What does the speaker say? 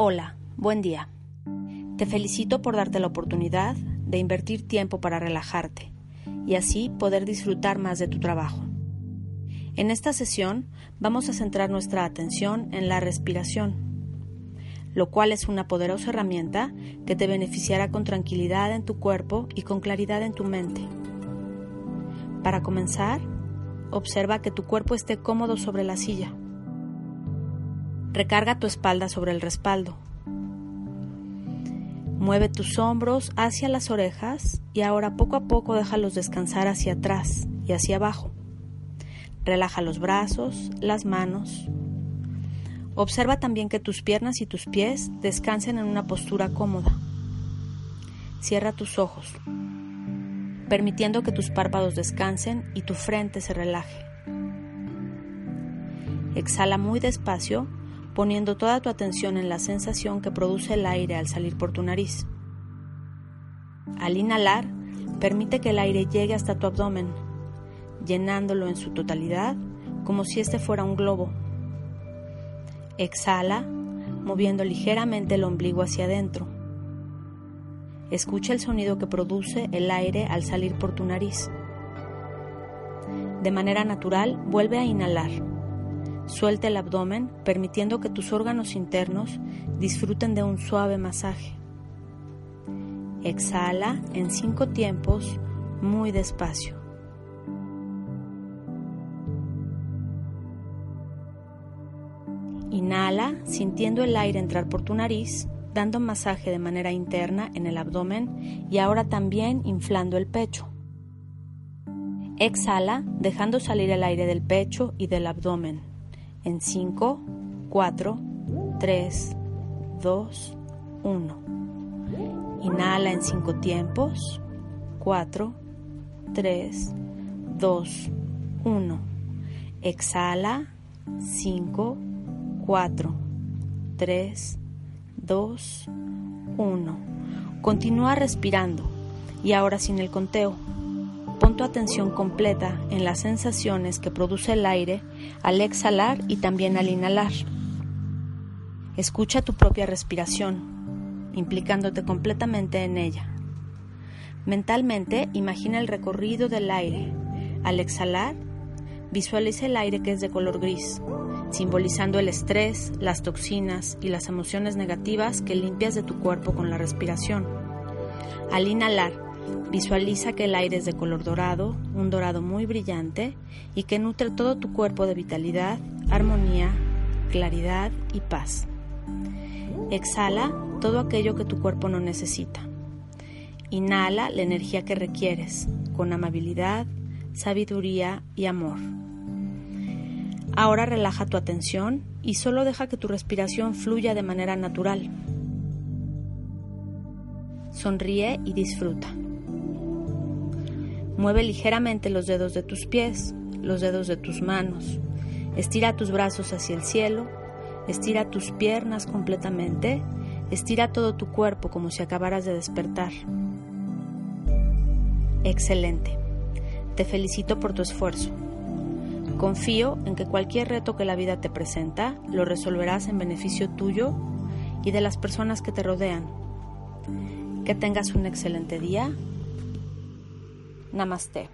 Hola, buen día. Te felicito por darte la oportunidad de invertir tiempo para relajarte y así poder disfrutar más de tu trabajo. En esta sesión vamos a centrar nuestra atención en la respiración, lo cual es una poderosa herramienta que te beneficiará con tranquilidad en tu cuerpo y con claridad en tu mente. Para comenzar, observa que tu cuerpo esté cómodo sobre la silla. Recarga tu espalda sobre el respaldo. Mueve tus hombros hacia las orejas y ahora poco a poco déjalos descansar hacia atrás y hacia abajo. Relaja los brazos, las manos. Observa también que tus piernas y tus pies descansen en una postura cómoda. Cierra tus ojos, permitiendo que tus párpados descansen y tu frente se relaje. Exhala muy despacio poniendo toda tu atención en la sensación que produce el aire al salir por tu nariz. Al inhalar, permite que el aire llegue hasta tu abdomen, llenándolo en su totalidad como si este fuera un globo. Exhala, moviendo ligeramente el ombligo hacia adentro. Escucha el sonido que produce el aire al salir por tu nariz. De manera natural, vuelve a inhalar Suelta el abdomen, permitiendo que tus órganos internos disfruten de un suave masaje. Exhala en cinco tiempos, muy despacio. Inhala, sintiendo el aire entrar por tu nariz, dando masaje de manera interna en el abdomen y ahora también inflando el pecho. Exhala, dejando salir el aire del pecho y del abdomen en 5, 4, 3, 2, 1. Inhala en 5 tiempos. 4, 3, 2, 1. Exhala. 5, 4, 3, 2, 1. Continúa respirando y ahora sin el conteo. Pon tu atención completa en las sensaciones que produce el aire al exhalar y también al inhalar. Escucha tu propia respiración, implicándote completamente en ella. Mentalmente imagina el recorrido del aire. Al exhalar, visualiza el aire que es de color gris, simbolizando el estrés, las toxinas y las emociones negativas que limpias de tu cuerpo con la respiración. Al inhalar, Visualiza que el aire es de color dorado, un dorado muy brillante y que nutre todo tu cuerpo de vitalidad, armonía, claridad y paz. Exhala todo aquello que tu cuerpo no necesita. Inhala la energía que requieres, con amabilidad, sabiduría y amor. Ahora relaja tu atención y solo deja que tu respiración fluya de manera natural. Sonríe y disfruta. Mueve ligeramente los dedos de tus pies, los dedos de tus manos. Estira tus brazos hacia el cielo. Estira tus piernas completamente. Estira todo tu cuerpo como si acabaras de despertar. Excelente. Te felicito por tu esfuerzo. Confío en que cualquier reto que la vida te presenta lo resolverás en beneficio tuyo y de las personas que te rodean. Que tengas un excelente día Namaste.